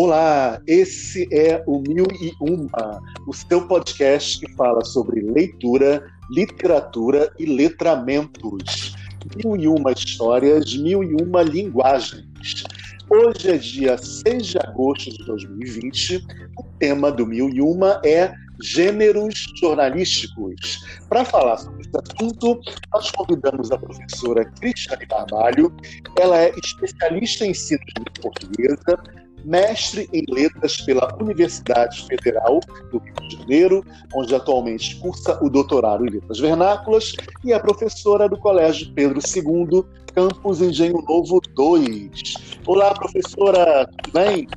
Olá, esse é o Mil e Uma, o seu podcast que fala sobre leitura, literatura e letramentos. Mil e uma histórias, mil e uma linguagens. Hoje é dia 6 de agosto de 2020. O tema do Mil e Uma é gêneros jornalísticos. Para falar sobre esse assunto, nós convidamos a professora Cristiane Carvalho. Ela é especialista em ensino de portuguesa, mestre em letras pela Universidade Federal do Rio de Janeiro, onde atualmente cursa o doutorado em letras vernáculas, e é professora do Colégio Pedro II, campus Engenho Novo 2. Olá, professora, tudo bem?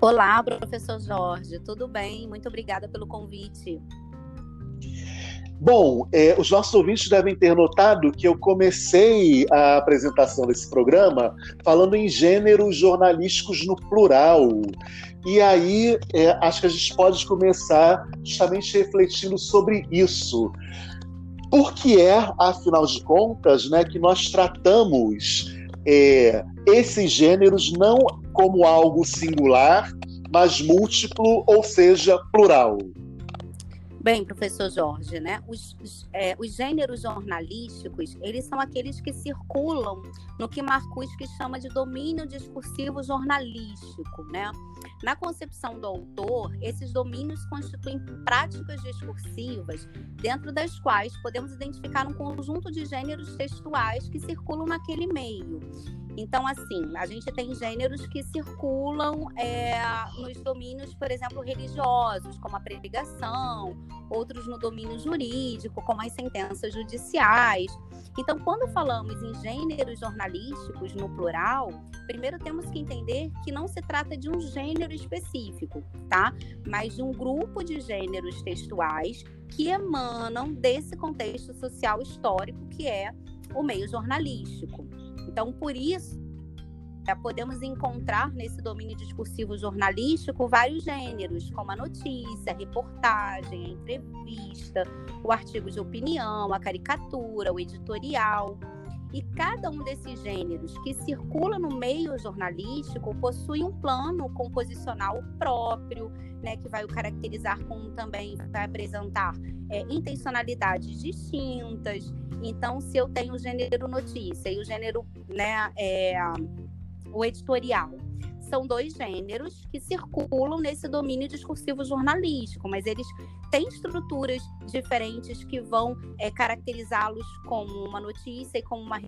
Olá, professor Jorge, tudo bem? Muito obrigada pelo convite. Bom, é, os nossos ouvintes devem ter notado que eu comecei a apresentação desse programa falando em gêneros jornalísticos no plural. E aí, é, acho que a gente pode começar justamente refletindo sobre isso. Por que é, afinal de contas, né, que nós tratamos é, esses gêneros não como algo singular, mas múltiplo, ou seja, plural? Bem, professor Jorge, né? Os, os, é, os, gêneros jornalísticos, eles são aqueles que circulam no que Marcuse chama de domínio discursivo jornalístico, né? Na concepção do autor, esses domínios constituem práticas discursivas dentro das quais podemos identificar um conjunto de gêneros textuais que circulam naquele meio então, assim, a gente tem gêneros que circulam é, nos domínios, por exemplo, religiosos, como a pregação, outros no domínio jurídico, como as sentenças judiciais. Então, quando falamos em gêneros jornalísticos no plural, primeiro temos que entender que não se trata de um gênero específico, tá? Mas de um grupo de gêneros textuais que emanam desse contexto social histórico que é o meio jornalístico. Então, por isso, podemos encontrar nesse domínio discursivo jornalístico vários gêneros, como a notícia, a reportagem, a entrevista, o artigo de opinião, a caricatura, o editorial. E cada um desses gêneros que circula no meio jornalístico possui um plano composicional próprio, né, que vai o caracterizar como também vai apresentar é, intencionalidades distintas. Então, se eu tenho o gênero notícia e o gênero, né, é, o editorial, são dois gêneros que circulam nesse domínio discursivo jornalístico, mas eles têm estruturas diferentes que vão é, caracterizá-los como uma notícia e como uma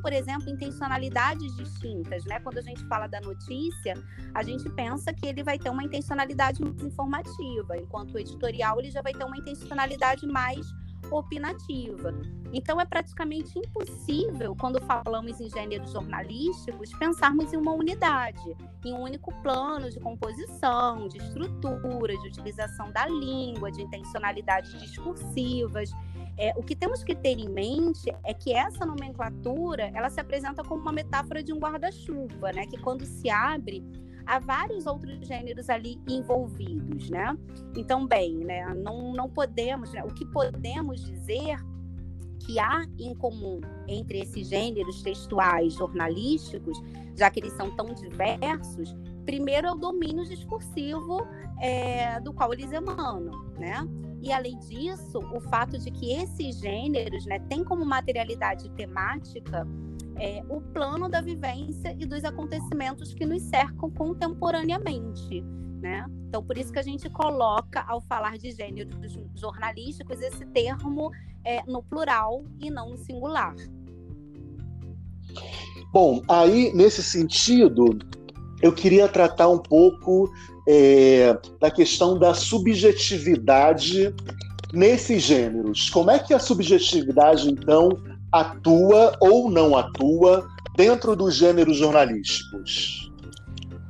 por exemplo, intencionalidades distintas, né? Quando a gente fala da notícia, a gente pensa que ele vai ter uma intencionalidade informativa, enquanto o editorial ele já vai ter uma intencionalidade mais opinativa. Então, é praticamente impossível, quando falamos em gêneros jornalísticos, pensarmos em uma unidade, em um único plano de composição, de estrutura, de utilização da língua, de intencionalidades discursivas. É, o que temos que ter em mente é que essa nomenclatura ela se apresenta como uma metáfora de um guarda-chuva, né? Que quando se abre há vários outros gêneros ali envolvidos, né? Então, bem, né? Não, não podemos, né? o que podemos dizer que há em comum entre esses gêneros textuais jornalísticos, já que eles são tão diversos, primeiro é o domínio discursivo é, do qual eles emanam, né? E além disso, o fato de que esses gêneros né, têm como materialidade temática é, o plano da vivência e dos acontecimentos que nos cercam contemporaneamente. Né? Então, por isso que a gente coloca, ao falar de gêneros jornalísticos, esse termo é, no plural e não no singular. Bom, aí, nesse sentido, eu queria tratar um pouco é, da questão da subjetividade nesses gêneros. Como é que a subjetividade, então, atua ou não atua dentro dos gêneros jornalísticos?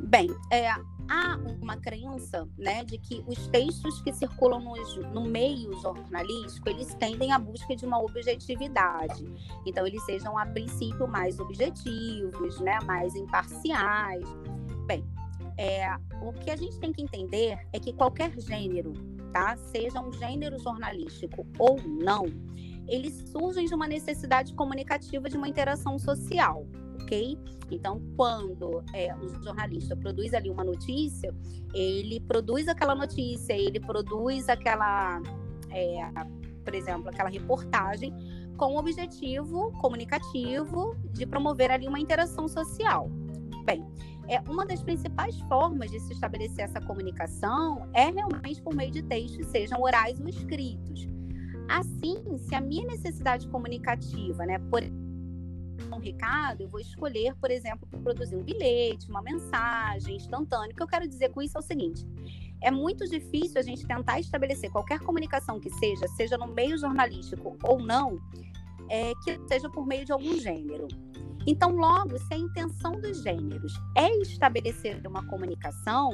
Bem, é, há uma crença né, de que os textos que circulam no, no, meio jornalístico, eles tendem à busca de uma objetividade. Então, eles sejam, a princípio, mais objetivos, né, mais imparciais. Bem, é, o que a gente tem que entender é que qualquer gênero, tá, seja um gênero jornalístico ou não, eles surgem de uma necessidade comunicativa de uma interação social. ok? Então, quando é, o jornalista produz ali uma notícia, ele produz aquela notícia, ele produz aquela, é, por exemplo, aquela reportagem com o objetivo comunicativo de promover ali uma interação social. Bem, é uma das principais formas de se estabelecer essa comunicação é realmente por meio de textos, sejam orais ou escritos. Assim, se a minha necessidade comunicativa, né, por um recado, eu vou escolher, por exemplo, produzir um bilhete, uma mensagem instantânea. O que eu quero dizer com isso é o seguinte: é muito difícil a gente tentar estabelecer qualquer comunicação que seja, seja no meio jornalístico ou não, é, que seja por meio de algum gênero. Então, logo, se a intenção dos gêneros é estabelecer uma comunicação,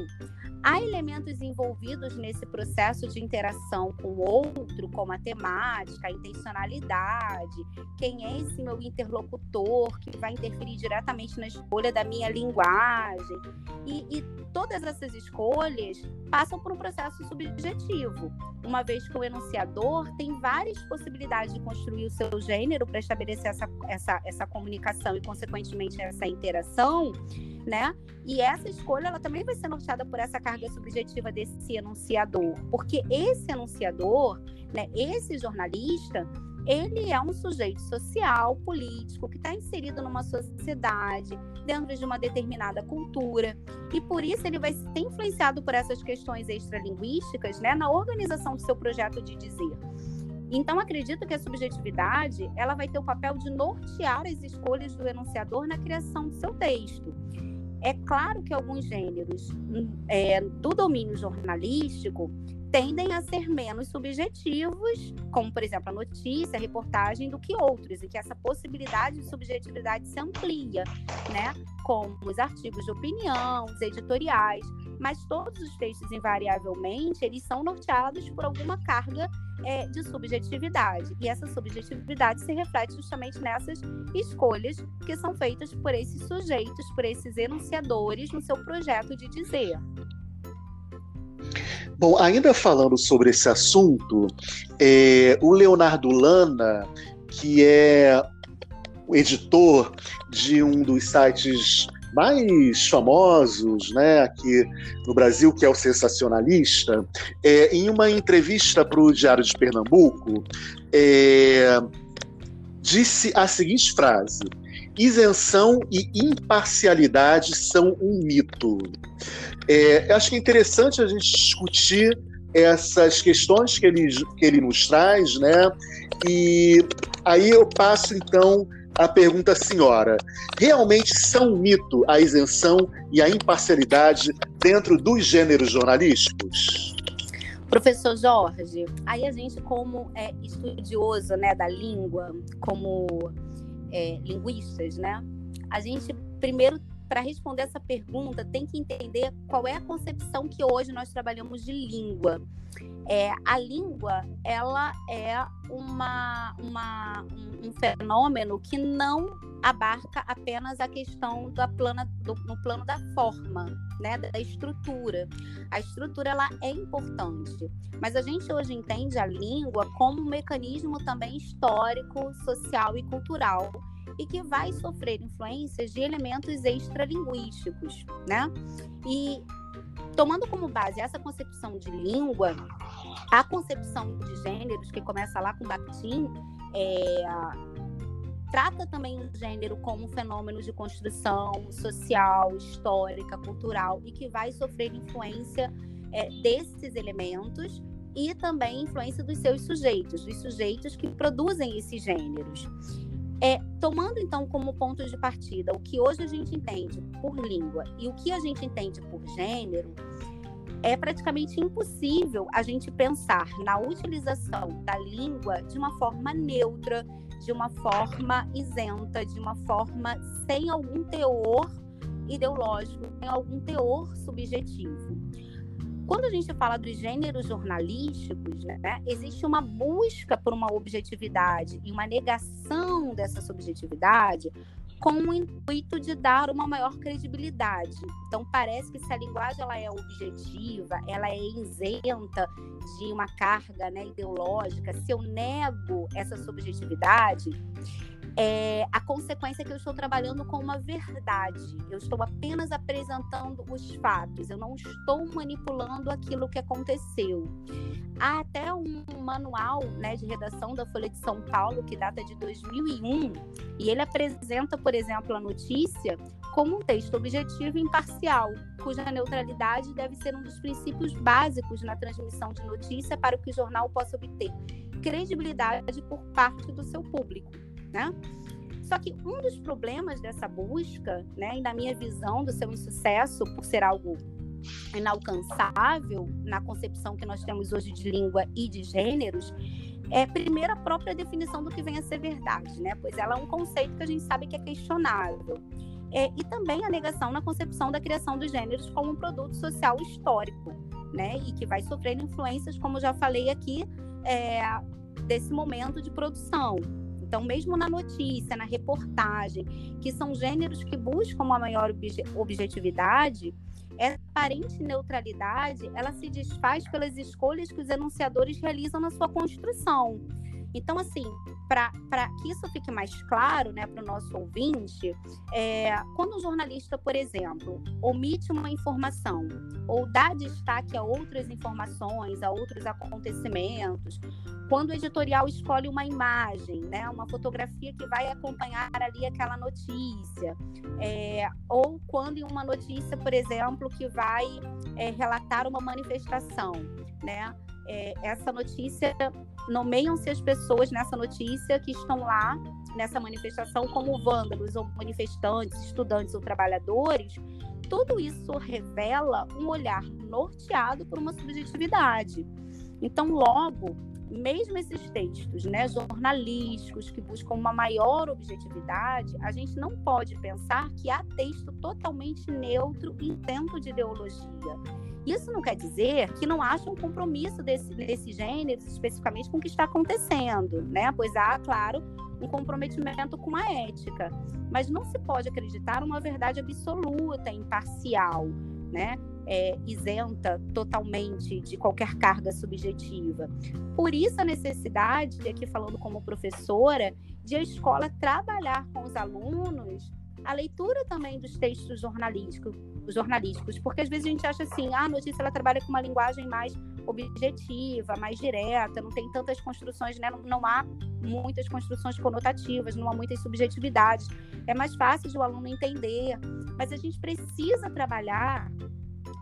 há elementos envolvidos nesse processo de interação com o outro, como a temática, a intencionalidade, quem é esse meu interlocutor que vai interferir diretamente na escolha da minha linguagem. E, e todas essas escolhas passam por um processo subjetivo, uma vez que o enunciador tem várias possibilidades de construir o seu gênero para estabelecer essa, essa, essa comunicação e, consequentemente, essa interação né? E essa escolha ela também vai ser norteada por essa carga subjetiva desse enunciador, porque esse enunciador, né, esse jornalista, ele é um sujeito social, político, que está inserido numa sociedade, dentro de uma determinada cultura, e por isso ele vai ser influenciado por essas questões extralinguísticas né, na organização do seu projeto de dizer. Então, acredito que a subjetividade ela vai ter o papel de nortear as escolhas do enunciador na criação do seu texto. É claro que alguns gêneros é, do domínio jornalístico tendem a ser menos subjetivos, como, por exemplo, a notícia, a reportagem, do que outros, e que essa possibilidade de subjetividade se amplia, né? Como os artigos de opinião, os editoriais, mas todos os textos, invariavelmente, eles são norteados por alguma carga é, de subjetividade. E essa subjetividade se reflete justamente nessas escolhas que são feitas por esses sujeitos, por esses enunciadores no seu projeto de dizer. Bom, ainda falando sobre esse assunto, é, o Leonardo Lana, que é o editor de um dos sites mais famosos né, aqui no Brasil, que é o Sensacionalista, é, em uma entrevista para o Diário de Pernambuco, é, disse a seguinte frase: isenção e imparcialidade são um mito. É, acho que é interessante a gente discutir essas questões que ele, que ele nos traz, né? E aí eu passo então a pergunta senhora: realmente são um mito a isenção e a imparcialidade dentro dos gêneros jornalísticos? Professor Jorge, aí a gente, como é estudioso né, da língua, como é, linguistas, né, a gente primeiro para responder essa pergunta, tem que entender qual é a concepção que hoje nós trabalhamos de língua. É, a língua, ela é uma, uma, um, fenômeno que não abarca apenas a questão da plana, do, no plano da forma, né, da estrutura. A estrutura ela é importante, mas a gente hoje entende a língua como um mecanismo também histórico, social e cultural e que vai sofrer influências de elementos extralinguísticos, né? E tomando como base essa concepção de língua, a concepção de gêneros, que começa lá com Bakhtin, é, trata também o gênero como um fenômeno de construção social, histórica, cultural e que vai sofrer influência é, desses elementos e também influência dos seus sujeitos, dos sujeitos que produzem esses gêneros. É, tomando então como ponto de partida o que hoje a gente entende por língua e o que a gente entende por gênero, é praticamente impossível a gente pensar na utilização da língua de uma forma neutra, de uma forma isenta, de uma forma sem algum teor ideológico, sem algum teor subjetivo. Quando a gente fala dos gêneros jornalísticos, né, existe uma busca por uma objetividade e uma negação dessa subjetividade com o intuito de dar uma maior credibilidade. Então parece que se a linguagem ela é objetiva, ela é isenta de uma carga né, ideológica, se eu nego essa subjetividade, é a consequência é que eu estou trabalhando com uma verdade. Eu estou apenas apresentando os fatos. Eu não estou manipulando aquilo que aconteceu. Há até um manual né, de redação da Folha de São Paulo, que data de 2001, e ele apresenta, por exemplo, a notícia como um texto objetivo e imparcial, cuja neutralidade deve ser um dos princípios básicos na transmissão de notícia para que o jornal possa obter credibilidade por parte do seu público né? Só que um dos problemas dessa busca, né, e na minha visão do seu insucesso por ser algo inalcançável na concepção que nós temos hoje de língua e de gêneros, é primeiro a própria definição do que vem a ser verdade, né? Pois ela é um conceito que a gente sabe que é questionável. É, e também a negação na concepção da criação dos gêneros como um produto social histórico, né? E que vai sofrer influências, como já falei aqui, é, desse momento de produção, então, mesmo na notícia, na reportagem, que são gêneros que buscam uma maior objetividade, essa aparente neutralidade, ela se desfaz pelas escolhas que os enunciadores realizam na sua construção. Então, assim, para que isso fique mais claro né, para o nosso ouvinte, é, quando um jornalista, por exemplo, omite uma informação ou dá destaque a outras informações, a outros acontecimentos, quando o editorial escolhe uma imagem, né, uma fotografia que vai acompanhar ali aquela notícia, é, ou quando em uma notícia, por exemplo, que vai é, relatar uma manifestação, né, é, essa notícia, nomeiam-se as pessoas nessa notícia que estão lá nessa manifestação como vândalos ou manifestantes, estudantes ou trabalhadores, tudo isso revela um olhar norteado por uma subjetividade. Então, logo, mesmo esses textos né, jornalísticos que buscam uma maior objetividade, a gente não pode pensar que há texto totalmente neutro e de ideologia. Isso não quer dizer que não haja um compromisso desse, desse gênero, especificamente com o que está acontecendo, né? Pois há, claro, um comprometimento com a ética. Mas não se pode acreditar uma verdade absoluta, imparcial, né? É, isenta totalmente de qualquer carga subjetiva. Por isso a necessidade, aqui falando como professora, de a escola trabalhar com os alunos a leitura também dos textos jornalísticos, jornalísticos, porque às vezes a gente acha assim, ah, a notícia ela trabalha com uma linguagem mais objetiva, mais direta, não tem tantas construções, né? não, não há muitas construções conotativas, não há muitas subjetividades. É mais fácil de o aluno entender, mas a gente precisa trabalhar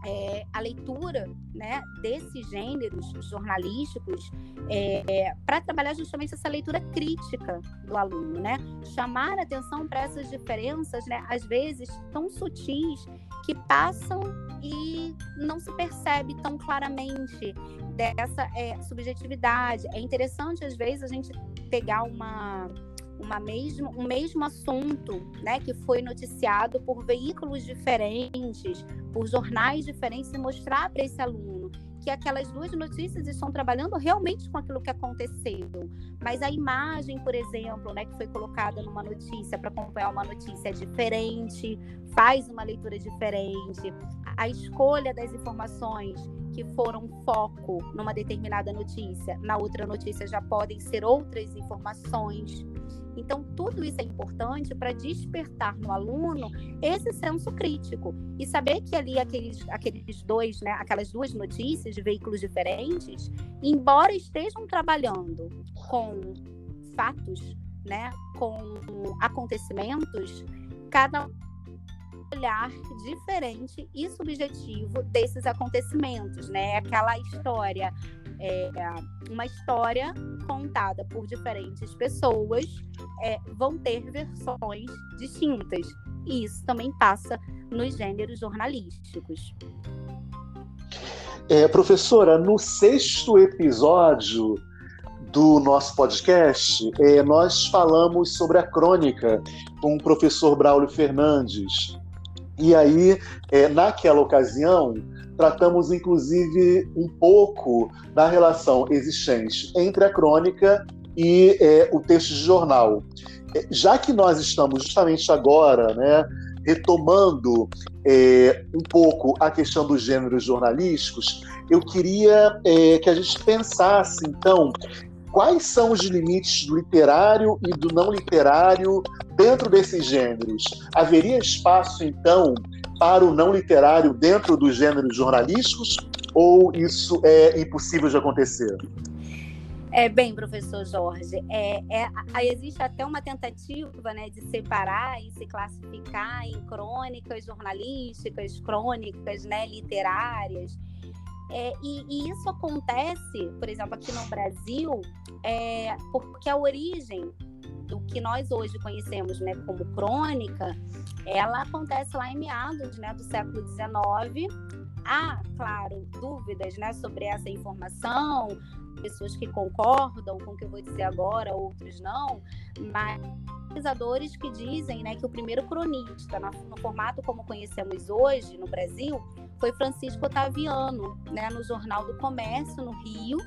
é, a leitura né, desses gêneros jornalísticos é, para trabalhar justamente essa leitura crítica do aluno, né? Chamar atenção para essas diferenças, né, às vezes tão sutis que passam e não se percebe tão claramente dessa é, subjetividade. É interessante às vezes a gente pegar uma uma mesmo, um mesmo assunto, né, que foi noticiado por veículos diferentes, por jornais diferentes, e mostrar para esse aluno que aquelas duas notícias estão trabalhando realmente com aquilo que aconteceu. Mas a imagem, por exemplo, né, que foi colocada numa notícia para acompanhar uma notícia é diferente, faz uma leitura diferente. A escolha das informações que foram foco numa determinada notícia, na outra notícia já podem ser outras informações. Então, tudo isso é importante para despertar no aluno esse senso crítico e saber que ali aqueles, aqueles dois, né, aquelas duas notícias de veículos diferentes, embora estejam trabalhando com fatos, né, com acontecimentos, cada olhar diferente e subjetivo desses acontecimentos, né? Aquela história é, uma história contada por diferentes pessoas é, vão ter versões distintas. E isso também passa nos gêneros jornalísticos. É, professora, no sexto episódio do nosso podcast, é, nós falamos sobre a crônica com o professor Braulio Fernandes. E aí, é, naquela ocasião, tratamos inclusive um pouco da relação existente entre a crônica e é, o texto de jornal. É, já que nós estamos justamente agora, né, retomando é, um pouco a questão dos gêneros jornalísticos, eu queria é, que a gente pensasse, então, quais são os limites do literário e do não literário dentro desses gêneros? Haveria espaço, então, para o não literário dentro dos gêneros jornalísticos? Ou isso é impossível de acontecer? É, bem, professor Jorge, é, é, existe até uma tentativa né, de separar e se classificar em crônicas jornalísticas, crônicas né, literárias. É, e, e, isso acontece, por exemplo, aqui no Brasil, é, porque a origem do que nós hoje conhecemos né, como crônica, ela acontece lá em meados né, do século XIX. Há, claro, dúvidas né, sobre essa informação, pessoas que concordam com o que eu vou dizer agora, outros não, mas pesquisadores que dizem né, que o primeiro cronista, no formato como conhecemos hoje no Brasil, foi Francisco Otaviano, né, no Jornal do Comércio, no Rio,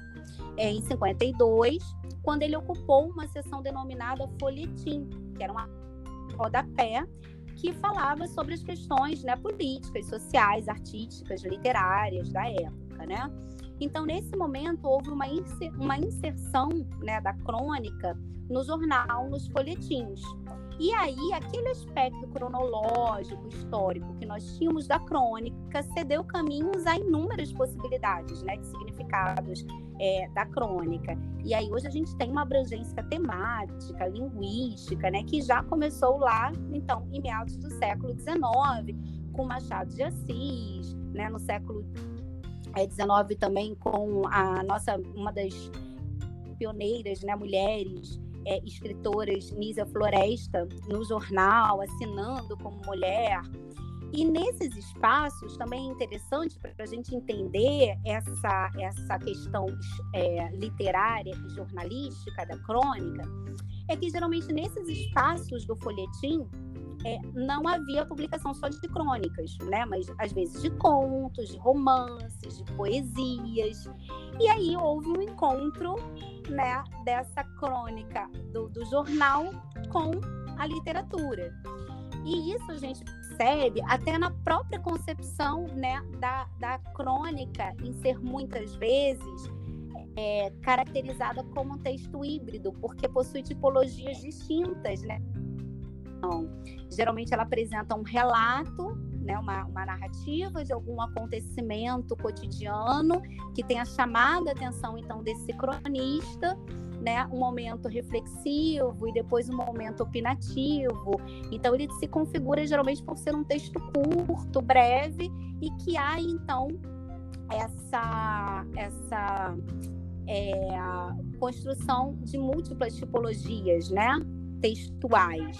é, em 52, quando ele ocupou uma seção denominada Folhetim, que era uma rodapé, que falava sobre as questões né, políticas, sociais, artísticas, literárias da época, né? Então, nesse momento, houve uma, uma inserção né, da crônica no jornal, nos folhetins. E aí, aquele aspecto cronológico, histórico que nós tínhamos da crônica cedeu caminhos a inúmeras possibilidades né, de significados é, da crônica. E aí, hoje, a gente tem uma abrangência temática, linguística, né, que já começou lá, então, em meados do século XIX, com Machado de Assis, né, no século XIX é, também com a nossa, uma das pioneiras, né, mulheres é, escritoras Nízia Floresta no jornal, assinando como mulher. E nesses espaços também é interessante para a gente entender essa, essa questão é, literária e jornalística da crônica, é que geralmente nesses espaços do folhetim é, não havia publicação só de crônicas, né? Mas às vezes de contos, de romances, de poesias. E aí houve um encontro, né, dessa crônica do, do jornal com a literatura. E isso a gente percebe até na própria concepção né, da, da crônica, em ser muitas vezes é, caracterizada como um texto híbrido, porque possui tipologias distintas, né? Então, geralmente ela apresenta um relato, né, uma, uma narrativa de algum acontecimento cotidiano que tenha chamado a atenção então desse cronista, né, um momento reflexivo e depois um momento opinativo. Então ele se configura geralmente por ser um texto curto, breve e que há então essa essa é, construção de múltiplas tipologias, né, textuais.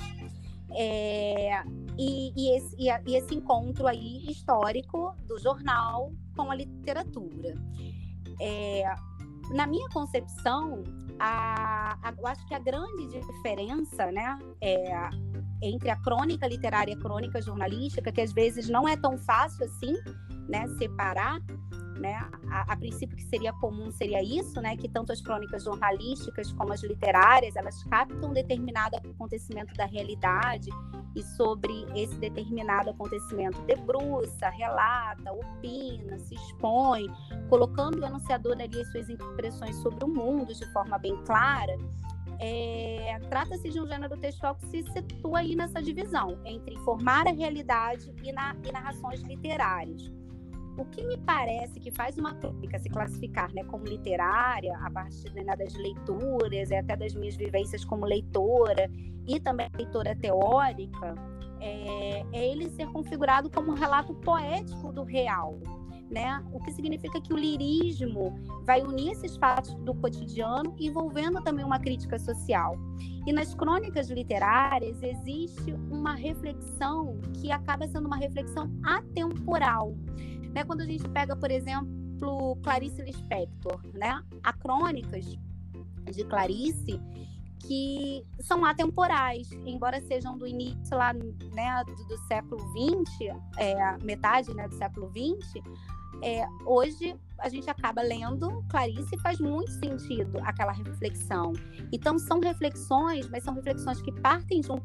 É, e, e, esse, e, e, esse, encontro aí histórico do jornal com a literatura. É, na minha concepção, a, a, eu acho que a grande diferença né, é, entre a crônica literária e a crônica jornalística, que às vezes não é tão fácil assim né, separar, né? A, a, princípio que seria comum seria isso, né? Que tanto as crônicas jornalísticas como as literárias elas captam determinado acontecimento da realidade e sobre esse determinado acontecimento debruça, relata, opina, se expõe, colocando o anunciador ali as suas impressões sobre o mundo de forma bem clara. É, Trata-se de um gênero textual que se situa aí nessa divisão entre informar a realidade e, na, e narrações literárias. O que me parece que faz uma crônica se classificar né, como literária, a partir né, das leituras e até das minhas vivências como leitora e também leitora teórica, é, é ele ser configurado como um relato poético do real. Né? O que significa que o lirismo vai unir esses fatos do cotidiano, envolvendo também uma crítica social. E nas crônicas literárias existe uma reflexão que acaba sendo uma reflexão atemporal. Né? Quando a gente pega, por exemplo, Clarice Lispector, né? Há crônicas de Clarice que são atemporais, embora sejam do início lá, né, do, do século XX, é, metade né, do século XX, é, hoje a gente acaba lendo Clarice e faz muito sentido aquela reflexão. Então, são reflexões, mas são reflexões que partem de um,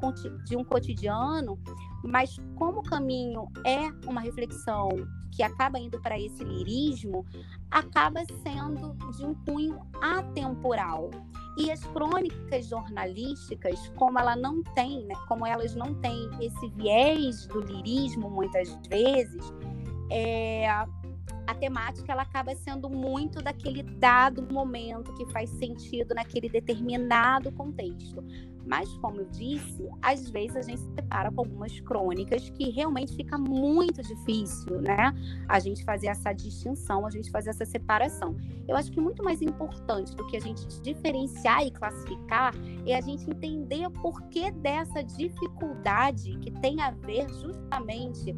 de um cotidiano, mas como o caminho é uma reflexão que acaba indo para esse lirismo, acaba sendo de um cunho atemporal. E as crônicas jornalísticas, como ela não tem, né, como elas não têm esse viés do lirismo muitas vezes, é, a temática ela acaba sendo muito daquele dado momento que faz sentido naquele determinado contexto. Mas, como eu disse, às vezes a gente se depara com algumas crônicas que realmente fica muito difícil, né? A gente fazer essa distinção, a gente fazer essa separação. Eu acho que muito mais importante do que a gente diferenciar e classificar é a gente entender o porquê dessa dificuldade que tem a ver justamente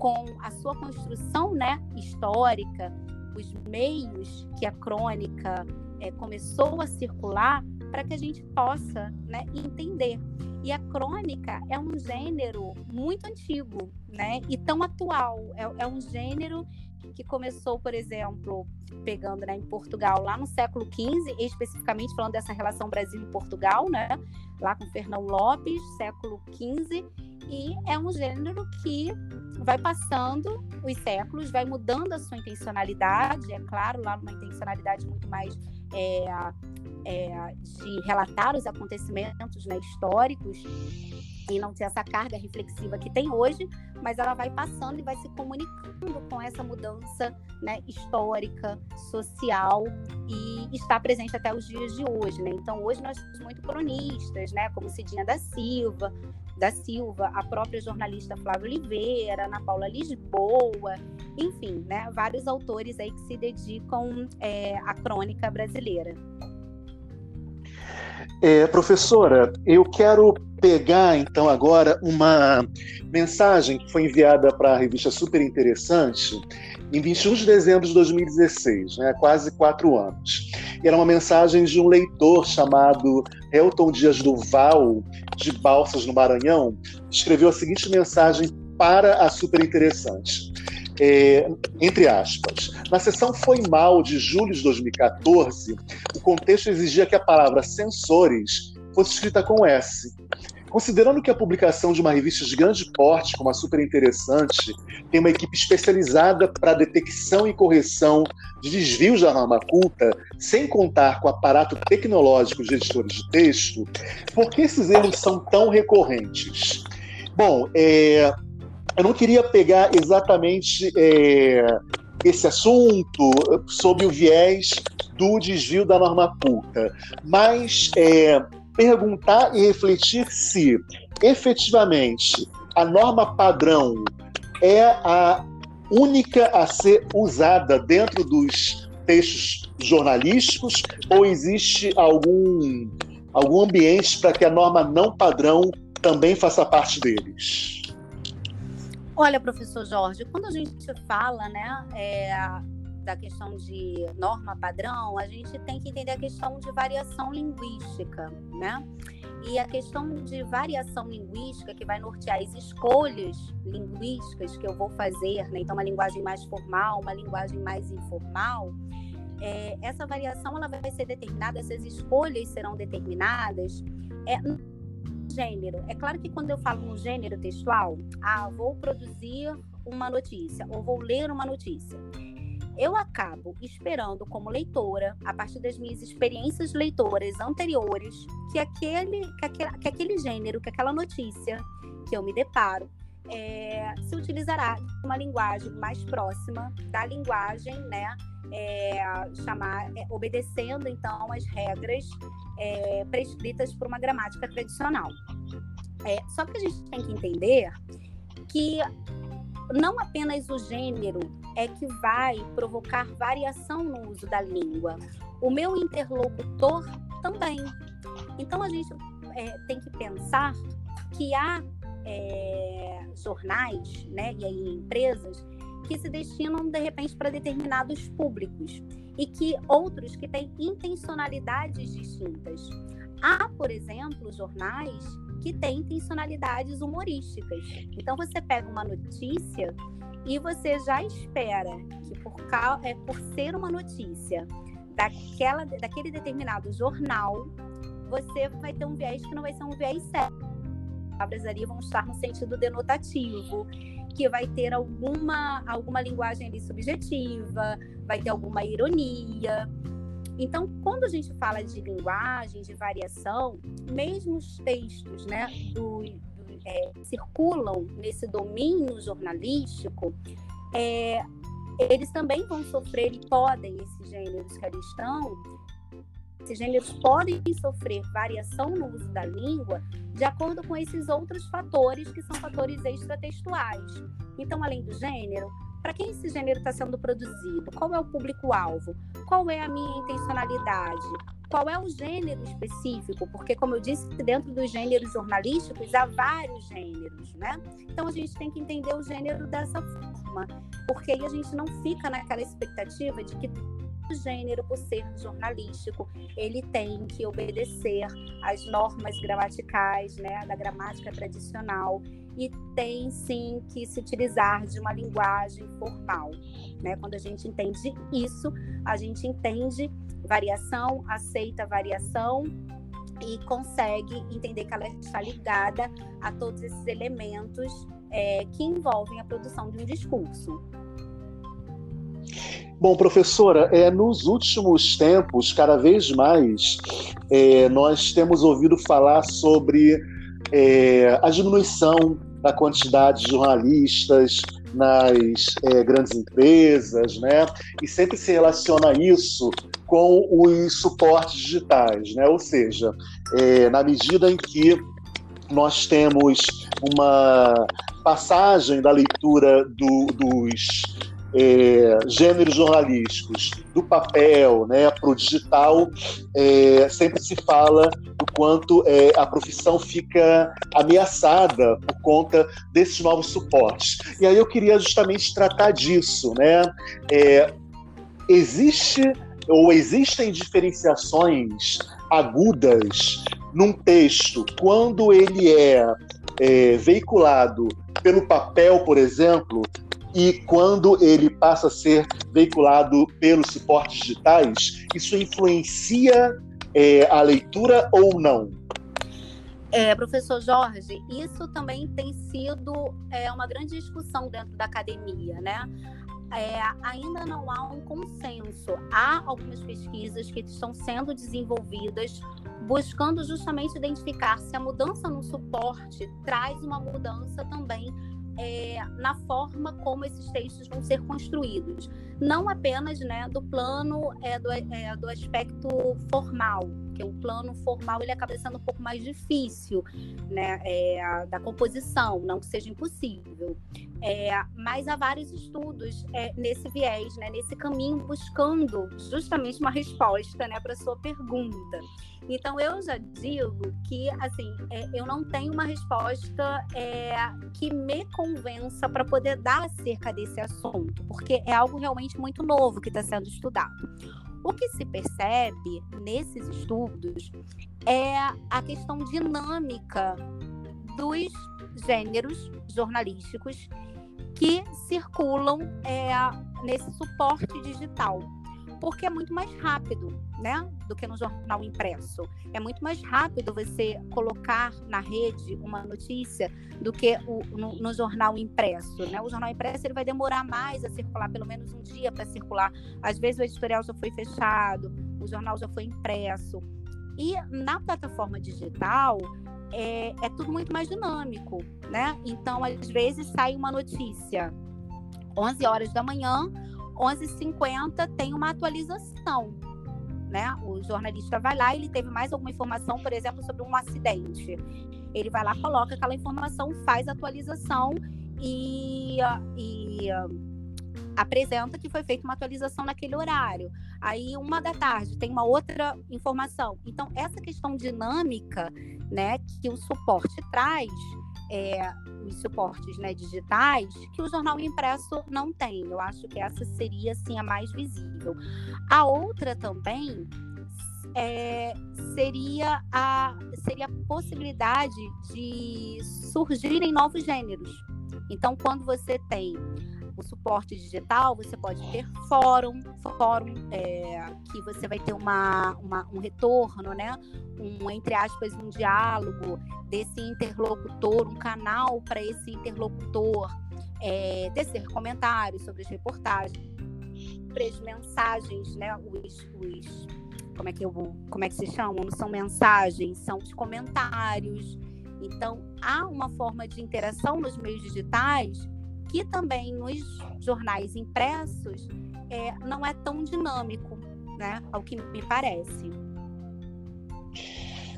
com a sua construção né, histórica, os meios que a crônica é, começou a circular para que a gente possa né, entender. E a crônica é um gênero muito antigo, né? E tão atual. É, é um gênero que começou, por exemplo, pegando né, em Portugal lá no século XV, especificamente falando dessa relação Brasil e Portugal, né? Lá com Fernão Lopes, século XV, e é um gênero que vai passando os séculos, vai mudando a sua intencionalidade, é claro, lá numa intencionalidade muito mais é, é, de relatar os acontecimentos né, históricos e não ter essa carga reflexiva que tem hoje, mas ela vai passando e vai se comunicando com essa mudança né, histórica, social e está presente até os dias de hoje. Né? Então, hoje nós temos muito cronistas, né, como Cidinha da Silva, da Silva, a própria jornalista Flávia Oliveira, Ana Paula Lisboa, enfim, né, vários autores aí que se dedicam é, à crônica brasileira. É, professora, eu quero pegar então agora uma mensagem que foi enviada para a revista Super Interessante em 21 de dezembro de 2016, né, quase quatro anos. E era uma mensagem de um leitor chamado Elton Dias Duval, de Balsas, no Maranhão, escreveu a seguinte mensagem para a Super Interessante. É, entre aspas. Na sessão Foi Mal de julho de 2014, o contexto exigia que a palavra sensores fosse escrita com S. Considerando que a publicação de uma revista de grande porte, como a Super Interessante, tem uma equipe especializada para detecção e correção de desvios da norma culta, sem contar com o aparato tecnológico de editores de texto, por que esses erros são tão recorrentes? Bom, é, eu não queria pegar exatamente é, esse assunto sob o viés do desvio da norma culta, mas é, perguntar e refletir se efetivamente a norma padrão é a única a ser usada dentro dos textos jornalísticos ou existe algum, algum ambiente para que a norma não padrão também faça parte deles? Olha, professor Jorge, quando a gente fala né, é, da questão de norma padrão, a gente tem que entender a questão de variação linguística, né? E a questão de variação linguística que vai nortear as escolhas linguísticas que eu vou fazer, né? Então, uma linguagem mais formal, uma linguagem mais informal, é, essa variação ela vai ser determinada, essas escolhas serão determinadas é, gênero. É claro que quando eu falo no gênero textual, ah, vou produzir uma notícia ou vou ler uma notícia eu acabo esperando como leitora, a partir das minhas experiências leitoras anteriores, que aquele, que aquele, que aquele gênero, que aquela notícia que eu me deparo, é, se utilizará uma linguagem mais próxima da linguagem, né? É, chamar, é, obedecendo então as regras é, prescritas por uma gramática tradicional. É, só que a gente tem que entender que não apenas o gênero é que vai provocar variação no uso da língua, o meu interlocutor também. Então a gente é, tem que pensar que há é, jornais, né, e aí empresas que se destinam de repente para determinados públicos e que outros que têm intencionalidades distintas. Há, por exemplo, jornais que têm intencionalidades humorísticas. Então você pega uma notícia e você já espera que por, é, por ser uma notícia daquela, daquele determinado jornal, você vai ter um viés que não vai ser um viés sério. As palavras ali vão estar no sentido denotativo, que vai ter alguma, alguma linguagem ali subjetiva, vai ter alguma ironia. Então, quando a gente fala de linguagem, de variação, mesmo os textos né, do, do é, circulam nesse domínio jornalístico, é, eles também vão sofrer e podem, esses gêneros que ali estão, esses gêneros podem sofrer variação no uso da língua de acordo com esses outros fatores que são fatores extratextuais. Então, além do gênero, para quem esse gênero está sendo produzido? Qual é o público-alvo? Qual é a minha intencionalidade? Qual é o gênero específico? Porque, como eu disse, dentro dos gêneros jornalísticos há vários gêneros, né? Então a gente tem que entender o gênero dessa forma, porque aí a gente não fica naquela expectativa de que gênero, por ser jornalístico, ele tem que obedecer às normas gramaticais, né, da gramática tradicional e tem sim que se utilizar de uma linguagem formal, né? Quando a gente entende isso, a gente entende variação, aceita variação e consegue entender que ela está ligada a todos esses elementos é, que envolvem a produção de um discurso. Bom, professora, é, nos últimos tempos, cada vez mais, é, nós temos ouvido falar sobre é, a diminuição da quantidade de jornalistas nas é, grandes empresas, né? E sempre se relaciona isso com os suportes digitais, né? Ou seja, é, na medida em que nós temos uma passagem da leitura do, dos é, gêneros jornalísticos, do papel né, para o digital, é, sempre se fala do quanto é, a profissão fica ameaçada por conta desses novos suportes. E aí eu queria justamente tratar disso. Né? É, existe ou existem diferenciações agudas num texto quando ele é, é veiculado pelo papel, por exemplo, e quando ele passa a ser veiculado pelos suportes digitais, isso influencia é, a leitura ou não? É, professor Jorge, isso também tem sido é, uma grande discussão dentro da academia, né? É, ainda não há um consenso. Há algumas pesquisas que estão sendo desenvolvidas buscando justamente identificar se a mudança no suporte traz uma mudança também é, na forma como esses textos vão ser construídos, não apenas né, do plano é, do, é, do aspecto formal, que o plano formal ele acaba sendo um pouco mais difícil, né, é, da composição, não que seja impossível, é, mas há vários estudos é, nesse viés, né, nesse caminho, buscando justamente uma resposta né, para a sua pergunta. Então eu já digo que assim é, eu não tenho uma resposta é, que me convença para poder dar acerca desse assunto, porque é algo realmente muito novo que está sendo estudado. O que se percebe nesses estudos é a questão dinâmica dos gêneros jornalísticos que circulam é, nesse suporte digital porque é muito mais rápido, né, do que no jornal impresso. É muito mais rápido você colocar na rede uma notícia do que o, no, no, jornal impresso, né? O jornal impresso ele vai demorar mais a circular, pelo menos um dia para circular. Às vezes o editorial já foi fechado, o jornal já foi impresso. E na plataforma digital é, é tudo muito mais dinâmico, né? Então, às vezes sai uma notícia 11 horas da manhã, 11h50 tem uma atualização. Né? O jornalista vai lá, ele teve mais alguma informação, por exemplo, sobre um acidente. Ele vai lá, coloca aquela informação, faz a atualização e, e apresenta que foi feita uma atualização naquele horário. Aí, uma da tarde, tem uma outra informação. Então, essa questão dinâmica né, que o suporte traz é, os suportes né, digitais que o jornal impresso não tem. Eu acho que essa seria assim a mais visível. A outra também é, seria, a, seria a possibilidade de surgirem novos gêneros. Então, quando você tem o suporte digital, você pode ter fórum, fórum é, que você vai ter uma, uma, um retorno, né? Um, entre aspas, um diálogo desse interlocutor, um canal para esse interlocutor é, tecer comentários sobre as reportagens, sobre as mensagens, né? Os, os, como é que eu como é que se chamam? Não são mensagens, são os comentários. Então, há uma forma de interação nos meios digitais que também nos jornais impressos é, não é tão dinâmico, né? Ao que me parece.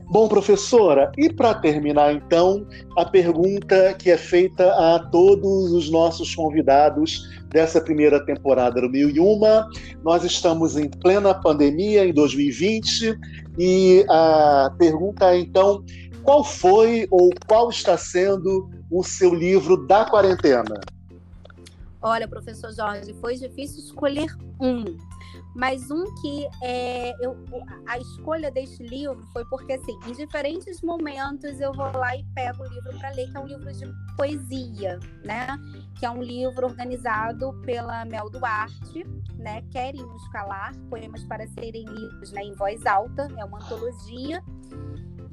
Bom, professora, e para terminar, então, a pergunta que é feita a todos os nossos convidados dessa primeira temporada do Mil e Uma. Nós estamos em plena pandemia, em 2020, e a pergunta é, então, qual foi ou qual está sendo o seu livro da quarentena? Olha, professor Jorge, foi difícil escolher um, mas um que é, eu, a escolha deste livro foi porque, assim, em diferentes momentos eu vou lá e pego o livro para ler, que é um livro de poesia, né? Que é um livro organizado pela Mel Duarte, né? Querem nos calar, poemas para serem lidos né, em voz alta, é uma antologia.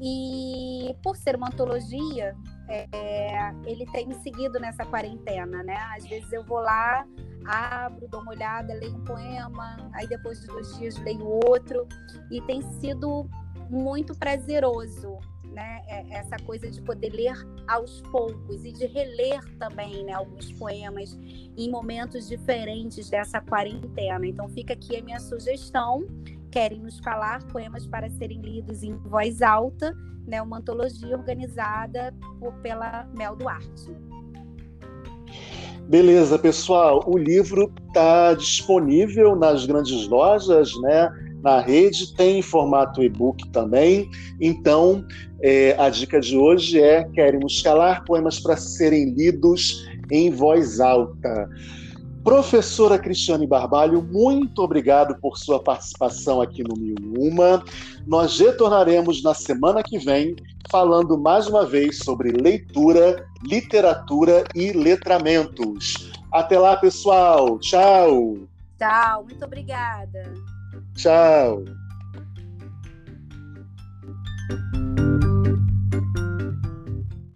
E por ser uma antologia, é, ele tem me seguido nessa quarentena, né? Às vezes eu vou lá, abro, dou uma olhada, leio um poema, aí depois de dois dias leio outro, e tem sido muito prazeroso, né? É, essa coisa de poder ler aos poucos e de reler também, né? Alguns poemas em momentos diferentes dessa quarentena. Então fica aqui a minha sugestão querem nos falar poemas para serem lidos em voz alta, né, uma antologia organizada por, pela Mel Duarte. Beleza, pessoal. O livro está disponível nas grandes lojas, né? Na rede, tem em formato e-book também. Então, é, a dica de hoje é Queremos Calar, poemas para serem lidos em voz alta. Professora Cristiane Barbalho, muito obrigado por sua participação aqui no Mil Uma. Nós retornaremos na semana que vem falando mais uma vez sobre leitura, literatura e letramentos. Até lá, pessoal. Tchau. Tchau, muito obrigada. Tchau.